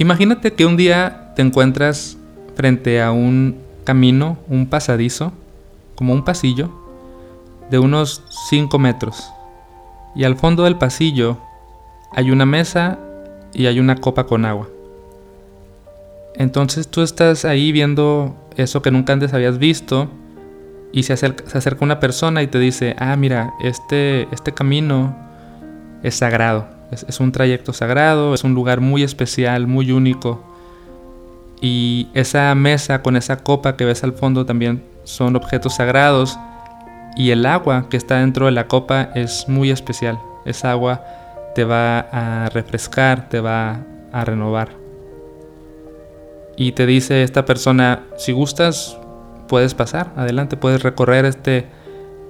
Imagínate que un día te encuentras frente a un camino, un pasadizo, como un pasillo, de unos 5 metros. Y al fondo del pasillo hay una mesa y hay una copa con agua. Entonces tú estás ahí viendo eso que nunca antes habías visto y se acerca, una persona y te dice, ah, mira, este, este camino es sagrado, es, un trayecto sagrado, es un lugar muy especial, muy único. Y esa mesa con esa copa que ves al fondo también son objetos sagrados. Y el agua que está dentro de la copa es muy especial. Esa agua te va a refrescar, te va a renovar. Y te dice esta persona, si gustas, puedes pasar, adelante, puedes recorrer este,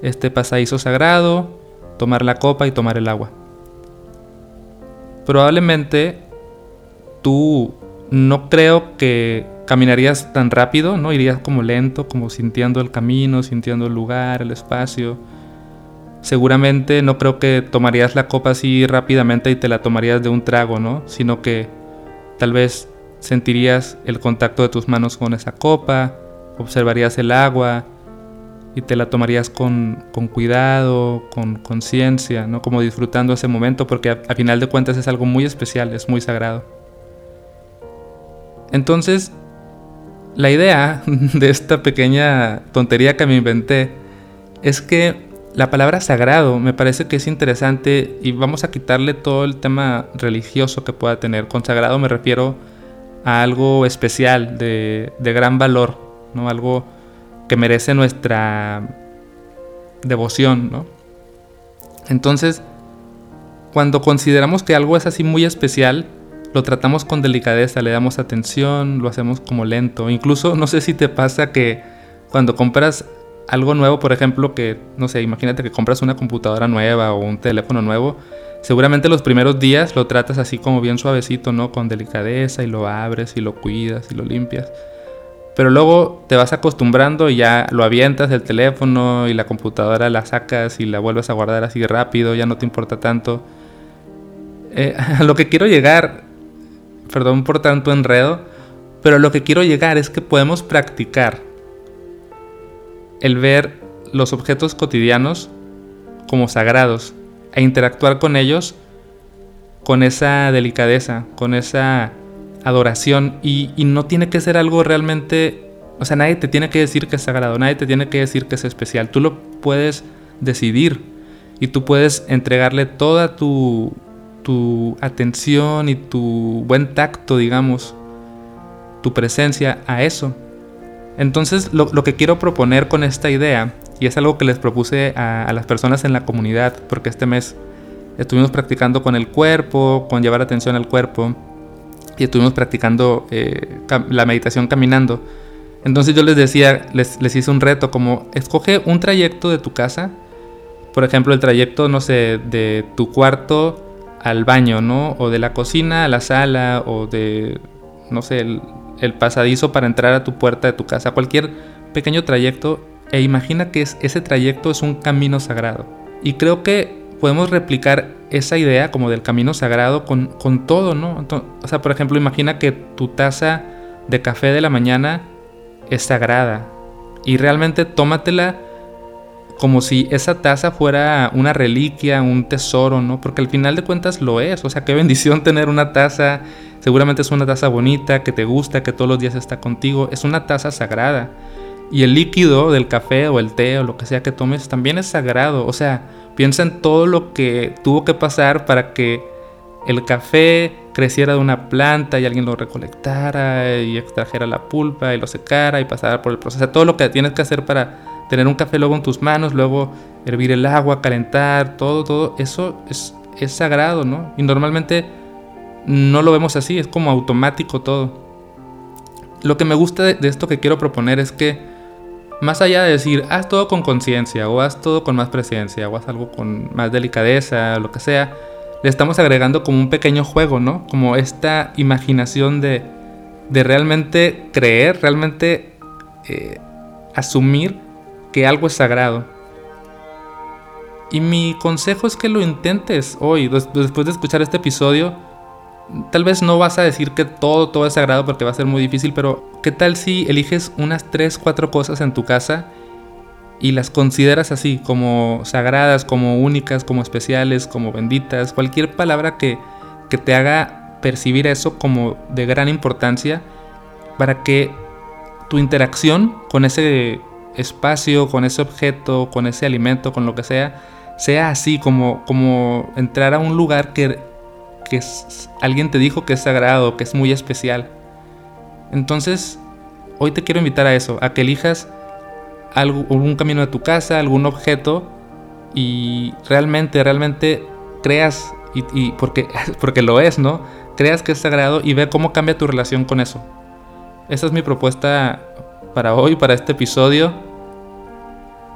este pasadizo sagrado, tomar la copa y tomar el agua. Probablemente tú no creo que caminarías tan rápido, ¿no? Irías como lento, como sintiendo el camino, sintiendo el lugar, el espacio. Seguramente no creo que tomarías la copa así rápidamente y te la tomarías de un trago, ¿no? Sino que tal vez sentirías el contacto de tus manos con esa copa, observarías el agua y te la tomarías con, cuidado, con conciencia, ¿no? Como disfrutando ese momento porque a final de cuentas es algo muy especial, es muy sagrado. Entonces, la idea de esta pequeña tontería que me inventé es que la palabra sagrado me parece que es interesante y vamos a quitarle todo el tema religioso que pueda tener. Con sagrado me refiero a algo especial, de, gran valor, ¿no? algo que merece nuestra devoción. ¿no? Entonces, cuando consideramos que algo es así muy especial, lo tratamos con delicadeza, le damos atención, lo hacemos como lento. Incluso no sé si te pasa que cuando compras algo nuevo, por ejemplo, que no sé, imagínate que compras una computadora nueva o un teléfono nuevo, seguramente los primeros días lo tratas así como bien suavecito, ¿no? Con delicadeza y lo abres y lo cuidas y lo limpias. Pero luego te vas acostumbrando y ya lo avientas el teléfono y la computadora la sacas y la vuelves a guardar así rápido, ya no te importa tanto. Eh, a lo que quiero llegar perdón por tanto enredo, pero lo que quiero llegar es que podemos practicar el ver los objetos cotidianos como sagrados e interactuar con ellos con esa delicadeza, con esa adoración y, no tiene que ser algo realmente, o sea, nadie te tiene que decir que es sagrado, nadie te tiene que decir que es especial, tú lo puedes decidir y tú puedes entregarle toda tu tu atención y tu buen tacto, digamos, tu presencia a eso. Entonces lo, que quiero proponer con esta idea, y es algo que les propuse a, las personas en la comunidad, porque este mes estuvimos practicando con el cuerpo, con llevar atención al cuerpo, y estuvimos practicando eh, la meditación caminando. Entonces yo les decía, les, les hice un reto como, escoge un trayecto de tu casa, por ejemplo el trayecto, no sé, de tu cuarto al baño, ¿no? O de la cocina a la sala, o de, no sé, el, pasadizo para entrar a tu puerta de tu casa, cualquier pequeño trayecto, e imagina que es, ese trayecto es un camino sagrado. Y creo que podemos replicar esa idea como del camino sagrado con, con todo, ¿no? o sea, por ejemplo, imagina que tu taza de café de la mañana es sagrada y realmente tómatela como si esa taza fuera una reliquia, un tesoro, ¿no? Porque al final de cuentas lo es. O sea, qué bendición tener una taza. Seguramente es una taza bonita, que te gusta, que todos los días está contigo. Es una taza sagrada. Y el líquido del café o el té o lo que sea que tomes también es sagrado. O sea, piensa en todo lo que tuvo que pasar para que el café creciera de una planta y alguien lo recolectara y extrajera la pulpa y lo secara y pasara por el proceso. O sea, todo lo que tienes que hacer para tener un café luego en tus manos, luego hervir el agua, calentar, todo, todo, eso es, es sagrado, ¿no? Y normalmente no lo vemos así, es como automático todo. Lo que me gusta de, esto que quiero proponer es que más allá de decir, haz todo con conciencia, o haz todo con más presencia, o haz algo con más delicadeza, lo que sea, le estamos agregando como un pequeño juego, ¿no? Como esta imaginación de, de realmente creer, realmente eh, asumir que algo es sagrado. Y mi consejo es que lo intentes hoy, después de escuchar este episodio, tal vez no vas a decir que todo, todo es sagrado porque va a ser muy difícil, pero ¿qué tal si eliges unas 3, 4 cosas en tu casa y las consideras así, como sagradas, como únicas, como especiales, como benditas, cualquier palabra que, que te haga percibir eso como de gran importancia para que tu interacción con ese espacio, con ese objeto, con ese alimento, con lo que sea, sea así como, como entrar a un lugar que, que alguien te dijo que es sagrado, que es muy especial. Entonces, hoy te quiero invitar a eso, a que elijas algún camino de tu casa, algún objeto y realmente, realmente creas, y, porque, porque lo es, ¿no? Creas que es sagrado y ve cómo cambia tu relación con eso. Esa es mi propuesta para hoy, para este episodio.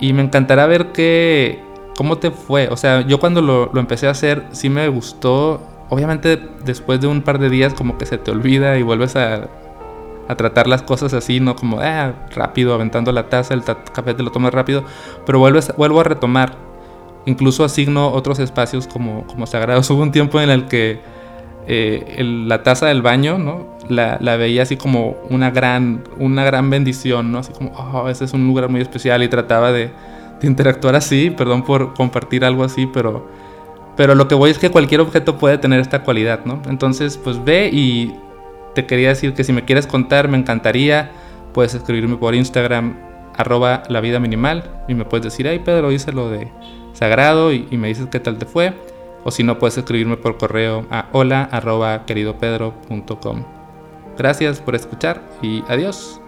Y me encantará ver qué, cómo te fue. O sea, yo cuando lo, lo empecé a hacer, sí me gustó. Obviamente después de un par de días como que se te olvida y vuelves a a tratar las cosas así, no como eh, rápido, aventando la taza, el café te lo tomas rápido, pero vuelves, vuelvo a retomar. Incluso asigno otros espacios como, como sagrados. Hubo un tiempo en el que eh, la taza del baño, ¿no? La, la, veía así como una gran, una gran bendición, ¿no? Así como, oh, ese es un lugar muy especial y trataba de, de interactuar así, perdón por compartir algo así, pero, pero lo que voy es que cualquier objeto puede tener esta cualidad, ¿no? Entonces, pues ve y te quería decir que si me quieres contar, me encantaría. Puedes escribirme por Instagram, arroba la vida minimal, y me puedes decir, ay Pedro, hice lo de sagrado y, me dices qué tal te fue. O si no, puedes escribirme por correo a hola arroba queridopedro.com. Gracias por escuchar y adiós.